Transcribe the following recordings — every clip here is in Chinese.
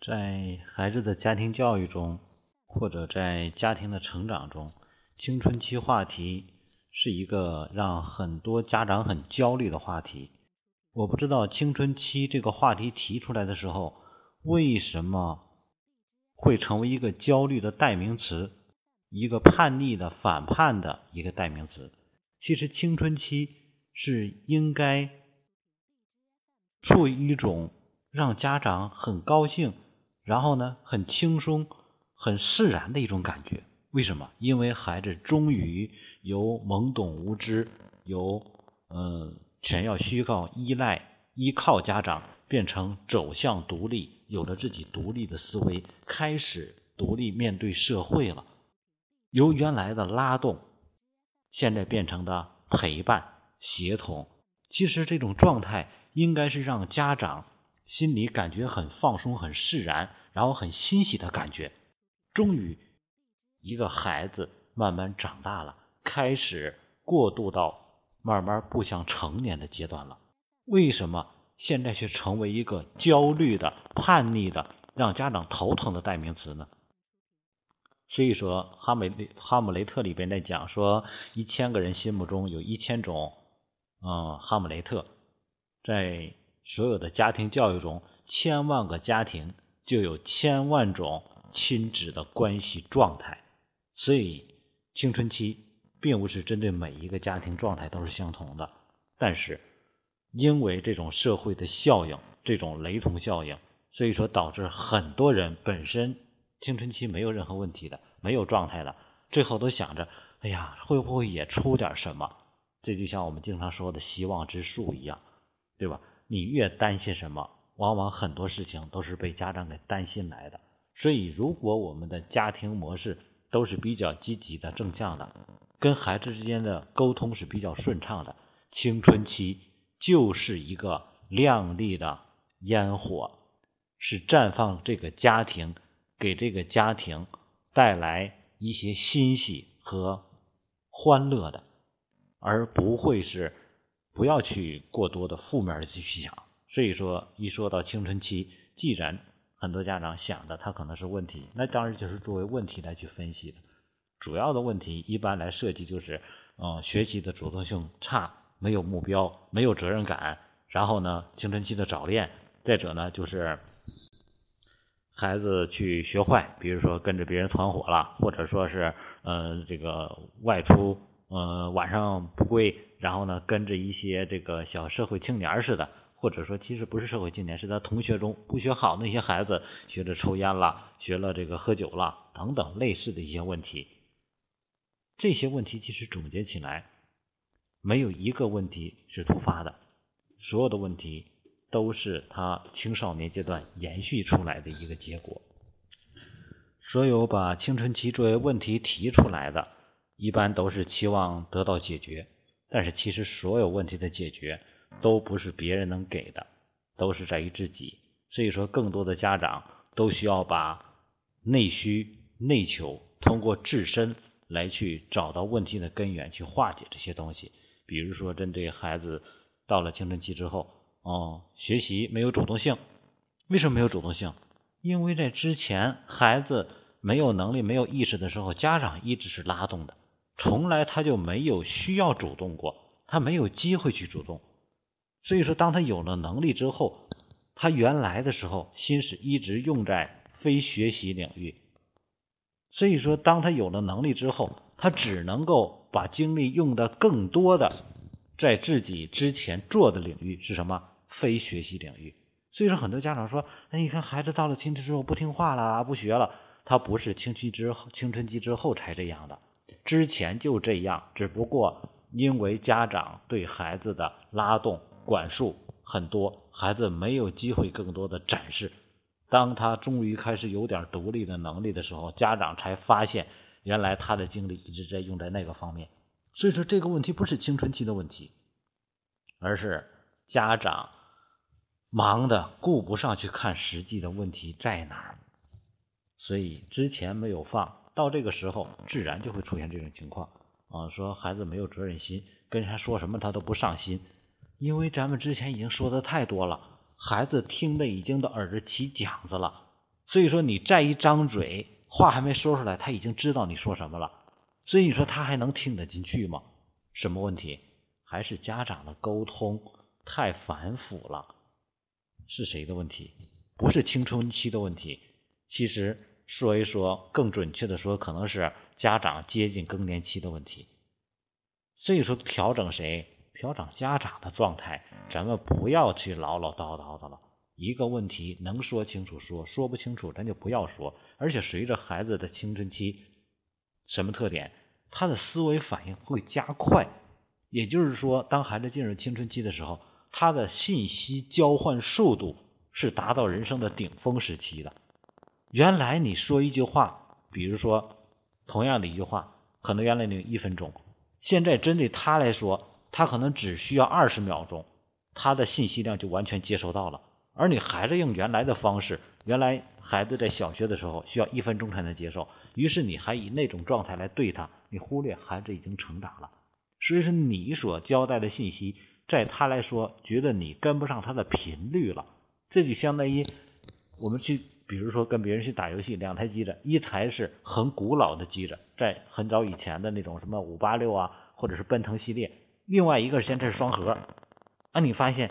在孩子的家庭教育中，或者在家庭的成长中，青春期话题是一个让很多家长很焦虑的话题。我不知道青春期这个话题提出来的时候，为什么会成为一个焦虑的代名词，一个叛逆的、反叛的一个代名词。其实，青春期是应该处于一种让家长很高兴。然后呢，很轻松、很释然的一种感觉。为什么？因为孩子终于由懵懂无知、由嗯全要虚靠依赖、依靠家长，变成走向独立，有了自己独立的思维，开始独立面对社会了。由原来的拉动，现在变成的陪伴、协同。其实这种状态应该是让家长。心里感觉很放松、很释然，然后很欣喜的感觉。终于，一个孩子慢慢长大了，开始过渡到慢慢步向成年的阶段了。为什么现在却成为一个焦虑的、叛逆的、让家长头疼的代名词呢？所以说，《哈梅哈姆雷特》里边在讲说，一千个人心目中有一千种，嗯，哈姆雷特，在。所有的家庭教育中，千万个家庭就有千万种亲子的关系状态，所以青春期并不是针对每一个家庭状态都是相同的。但是，因为这种社会的效应，这种雷同效应，所以说导致很多人本身青春期没有任何问题的，没有状态的，最后都想着：哎呀，会不会也出点什么？这就像我们经常说的希望之树一样，对吧？你越担心什么，往往很多事情都是被家长给担心来的。所以，如果我们的家庭模式都是比较积极的、正向的，跟孩子之间的沟通是比较顺畅的，青春期就是一个亮丽的烟火，是绽放这个家庭，给这个家庭带来一些欣喜和欢乐的，而不会是。不要去过多的负面的去想，所以说一说到青春期，既然很多家长想的他可能是问题，那当然就是作为问题来去分析的。主要的问题一般来设计就是，嗯，学习的主动性差，没有目标，没有责任感，然后呢，青春期的早恋，再者呢就是孩子去学坏，比如说跟着别人团伙了，或者说是呃这个外出。呃，晚上不归，然后呢，跟着一些这个小社会青年似的，或者说其实不是社会青年，是他同学中不学好那些孩子，学着抽烟了，学了这个喝酒了，等等类似的一些问题。这些问题其实总结起来，没有一个问题是突发的，所有的问题都是他青少年阶段延续出来的一个结果。所有把青春期作为问题提出来的。一般都是期望得到解决，但是其实所有问题的解决都不是别人能给的，都是在于自己。所以说，更多的家长都需要把内需、内求通过自身来去找到问题的根源，去化解这些东西。比如说，针对孩子到了青春期之后，哦，学习没有主动性，为什么没有主动性？因为在之前孩子没有能力、没有意识的时候，家长一直是拉动的。从来他就没有需要主动过，他没有机会去主动，所以说当他有了能力之后，他原来的时候心思一直用在非学习领域，所以说当他有了能力之后，他只能够把精力用的更多的在自己之前做的领域是什么？非学习领域。所以说很多家长说：“哎，你看孩子到了青春之后不听话了，不学了。”他不是青春之后青春期之后才这样的。之前就这样，只不过因为家长对孩子的拉动、管束很多，孩子没有机会更多的展示。当他终于开始有点独立的能力的时候，家长才发现，原来他的精力一直在用在那个方面。所以说，这个问题不是青春期的问题，而是家长忙的顾不上去看实际的问题在哪儿，所以之前没有放。到这个时候，自然就会出现这种情况啊！说孩子没有责任心，跟人说什么他都不上心，因为咱们之前已经说的太多了，孩子听的已经都耳朵起茧子了。所以说你再一张嘴，话还没说出来，他已经知道你说什么了。所以你说他还能听得进去吗？什么问题？还是家长的沟通太繁复了？是谁的问题？不是青春期的问题。其实说一说，更准确的说，可能是家长接近更年期的问题。所以说，调整谁？调整家长的状态。咱们不要去唠唠叨叨的了。一个问题能说清楚说，说不清楚咱就不要说。而且随着孩子的青春期，什么特点？他的思维反应会加快。也就是说，当孩子进入青春期的时候，他的信息交换速度是达到人生的顶峰时期的。原来你说一句话，比如说同样的一句话，可能原来你一分钟，现在针对他来说，他可能只需要二十秒钟，他的信息量就完全接收到了。而你还是用原来的方式，原来孩子在小学的时候需要一分钟才能接受，于是你还以那种状态来对他，你忽略孩子已经成长了。所以说，你所交代的信息，在他来说，觉得你跟不上他的频率了，这就相当于我们去，比如说跟别人去打游戏，两台机子，一台是很古老的机子，在很早以前的那种什么五八六啊，或者是奔腾系列，另外一个先这是双核，啊，你发现。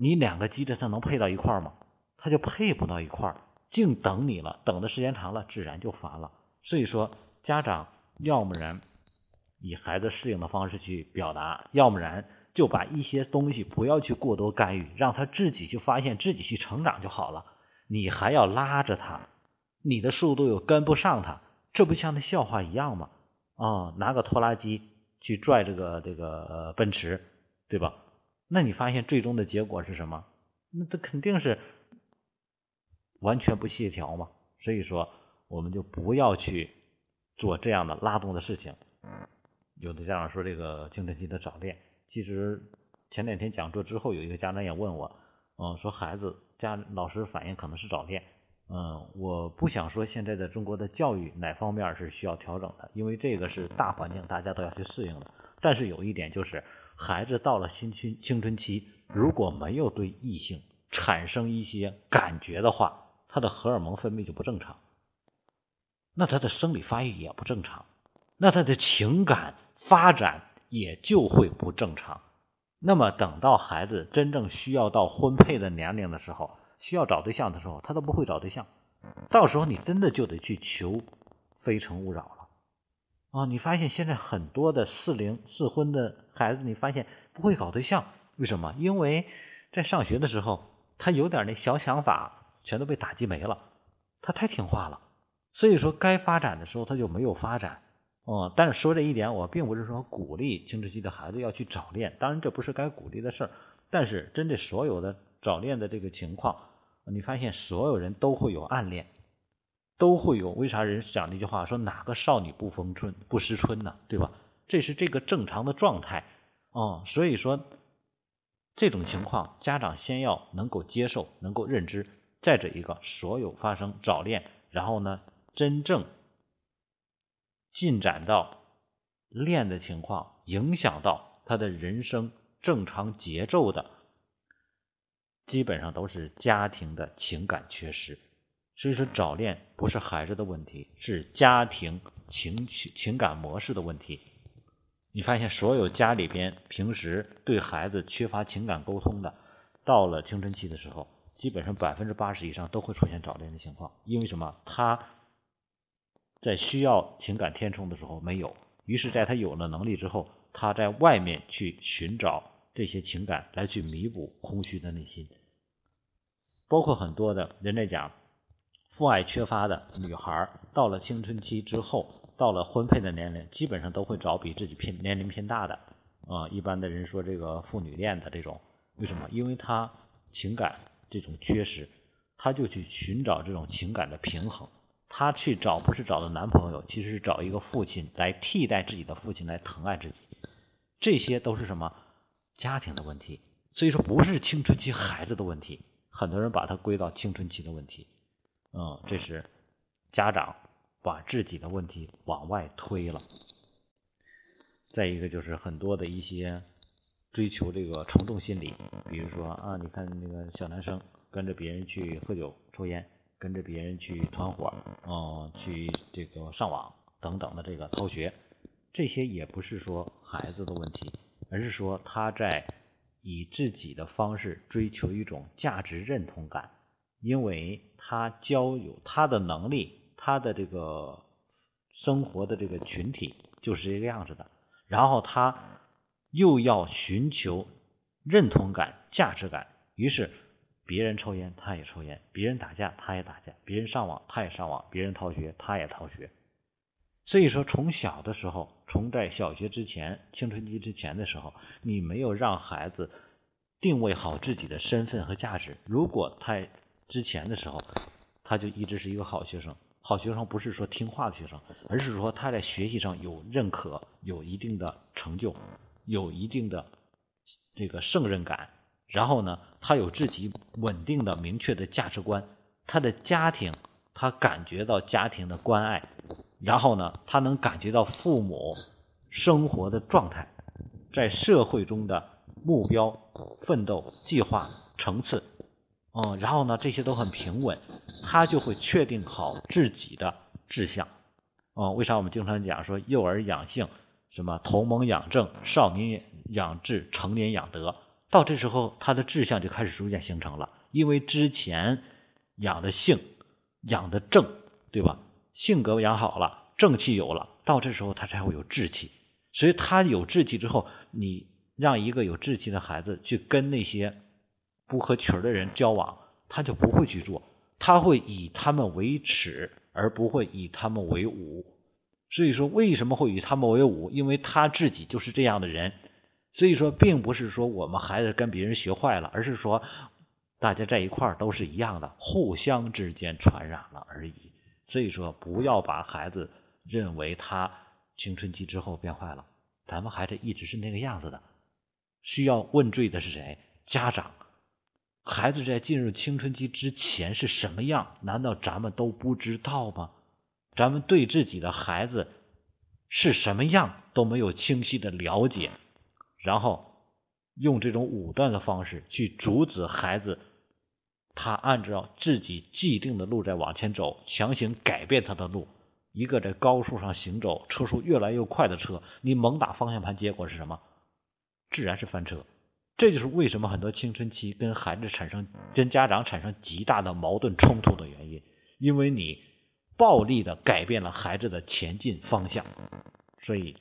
你两个机子它能配到一块吗？它就配不到一块净等你了，等的时间长了，自然就烦了。所以说，家长要么然以孩子适应的方式去表达，要么然就把一些东西不要去过多干预，让他自己去发现，自己去成长就好了。你还要拉着他，你的速度又跟不上他，这不像那笑话一样吗？啊，拿个拖拉机去拽这个这个奔驰，对吧？那你发现最终的结果是什么？那这肯定是完全不协调嘛。所以说，我们就不要去做这样的拉动的事情。有的家长说这个青春期的早恋，其实前两天讲座之后，有一个家长也问我，嗯，说孩子家老师反映可能是早恋。嗯，我不想说现在的中国的教育哪方面是需要调整的，因为这个是大环境，大家都要去适应的。但是有一点就是。孩子到了青春青春期，如果没有对异性产生一些感觉的话，他的荷尔蒙分泌就不正常，那他的生理发育也不正常，那他的情感发展也就会不正常。那么等到孩子真正需要到婚配的年龄的时候，需要找对象的时候，他都不会找对象，到时候你真的就得去求《非诚勿扰》了。啊，你发现现在很多的适龄适婚的孩子，你发现不会搞对象，为什么？因为在上学的时候，他有点那小想法，全都被打击没了。他太听话了，所以说该发展的时候他就没有发展。哦，但是说这一点，我并不是说鼓励青春期的孩子要去早恋，当然这不是该鼓励的事儿。但是针对所有的早恋的这个情况，你发现所有人都会有暗恋。都会有，为啥人讲那句话说哪个少女不逢春不识春呢？对吧？这是这个正常的状态啊。所以说，这种情况家长先要能够接受，能够认知。再者一个，所有发生早恋，然后呢，真正进展到恋的情况，影响到他的人生正常节奏的，基本上都是家庭的情感缺失。所以说，早恋不是孩子的问题，是家庭情绪、情感模式的问题。你发现，所有家里边平时对孩子缺乏情感沟通的，到了青春期的时候，基本上百分之八十以上都会出现早恋的情况。因为什么？他在需要情感填充的时候没有，于是在他有了能力之后，他在外面去寻找这些情感来去弥补空虚的内心。包括很多的人在讲。父爱缺乏的女孩，到了青春期之后，到了婚配的年龄，基本上都会找比自己偏年龄偏大的。啊，一般的人说这个父女恋的这种，为什么？因为他情感这种缺失，他就去寻找这种情感的平衡。他去找不是找的男朋友，其实是找一个父亲来替代自己的父亲来疼爱自己。这些都是什么家庭的问题？所以说不是青春期孩子的问题，很多人把它归到青春期的问题。嗯，这是家长把自己的问题往外推了。再一个就是很多的一些追求这个从众心理，比如说啊，你看那个小男生跟着别人去喝酒抽烟，跟着别人去团伙，嗯，去这个上网等等的这个逃学，这些也不是说孩子的问题，而是说他在以自己的方式追求一种价值认同感，因为他交友，他的能力，他的这个生活的这个群体就是这个样子的，然后他又要寻求认同感、价值感，于是。别人抽烟，他也抽烟；别人打架，他也打架；别人上网，他也上网；别人逃学，他也逃学。所以说，从小的时候，从在小学之前、青春期之前的时候，你没有让孩子定位好自己的身份和价值。如果他之前的时候，他就一直是一个好学生，好学生不是说听话的学生，而是说他在学习上有认可、有一定的成就、有一定的这个胜任感。然后呢，他有自己稳定的、明确的价值观，他的家庭，他感觉到家庭的关爱，然后呢，他能感觉到父母生活的状态，在社会中的目标、奋斗、计划、层次，嗯，然后呢，这些都很平稳，他就会确定好自己的志向，嗯，为啥我们经常讲说幼儿养性，什么同盟养正，少年养志，成年养德。到这时候，他的志向就开始逐渐形成了，因为之前养的性、养的正，对吧？性格养好了，正气有了，到这时候他才会有志气。所以他有志气之后，你让一个有志气的孩子去跟那些不合群的人交往，他就不会去做，他会以他们为耻，而不会以他们为伍。所以说，为什么会以他们为伍？因为他自己就是这样的人。所以说，并不是说我们孩子跟别人学坏了，而是说大家在一块儿都是一样的，互相之间传染了而已。所以说，不要把孩子认为他青春期之后变坏了，咱们孩子一直是那个样子的。需要问罪的是谁？家长。孩子在进入青春期之前是什么样？难道咱们都不知道吗？咱们对自己的孩子是什么样都没有清晰的了解。然后用这种武断的方式去阻止孩子，他按照自己既定的路在往前走，强行改变他的路。一个在高速上行走，车速越来越快的车，你猛打方向盘，结果是什么？自然是翻车。这就是为什么很多青春期跟孩子产生、跟家长产生极大的矛盾冲突的原因，因为你暴力的改变了孩子的前进方向，所以。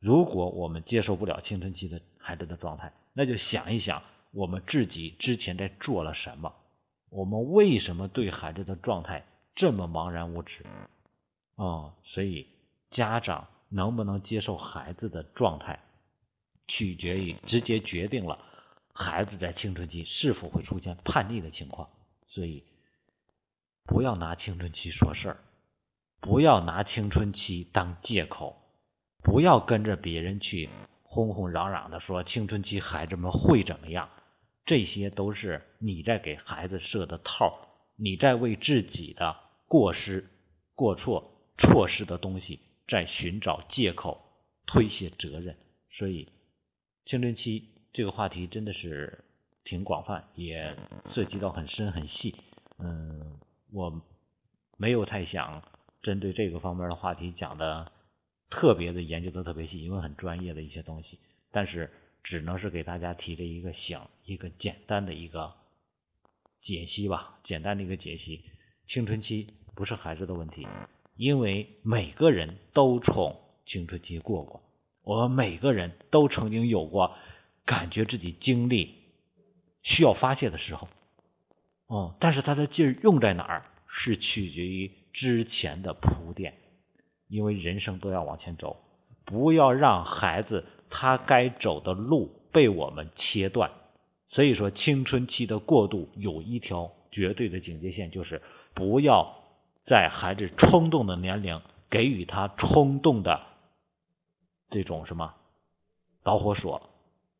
如果我们接受不了青春期的孩子的状态，那就想一想我们自己之前在做了什么，我们为什么对孩子的状态这么茫然无知？啊，所以家长能不能接受孩子的状态，取决于直接决定了孩子在青春期是否会出现叛逆的情况。所以，不要拿青春期说事儿，不要拿青春期当借口。不要跟着别人去哄哄嚷嚷的说青春期孩子们会怎么样，这些都是你在给孩子设的套你在为自己的过失、过错、错失的东西在寻找借口、推卸责任。所以，青春期这个话题真的是挺广泛，也涉及到很深很细。嗯，我没有太想针对这个方面的话题讲的。特别的研究的特别细，因为很专业的一些东西，但是只能是给大家提的一个醒一个简单的一个解析吧，简单的一个解析。青春期不是孩子的问题，因为每个人都从青春期过过，我们每个人都曾经有过感觉自己精力需要发泄的时候，哦，但是他的劲儿用在哪儿，是取决于之前的铺垫。因为人生都要往前走，不要让孩子他该走的路被我们切断。所以说，青春期的过渡有一条绝对的警戒线，就是不要在孩子冲动的年龄给予他冲动的这种什么导火索，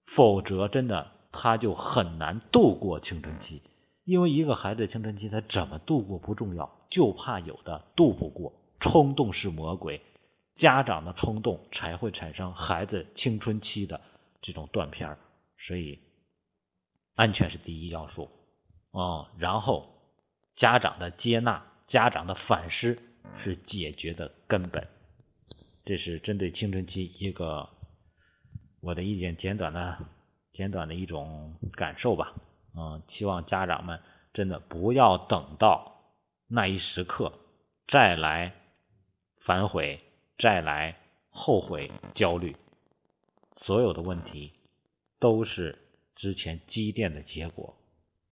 否则真的他就很难度过青春期。因为一个孩子青春期他怎么度过不重要，就怕有的度不过。冲动是魔鬼，家长的冲动才会产生孩子青春期的这种断片所以安全是第一要素，啊，然后家长的接纳、家长的反思是解决的根本。这是针对青春期一个我的一点简短的、简短的一种感受吧。嗯，希望家长们真的不要等到那一时刻再来反悔、再来后悔、焦虑。所有的问题都是之前积淀的结果。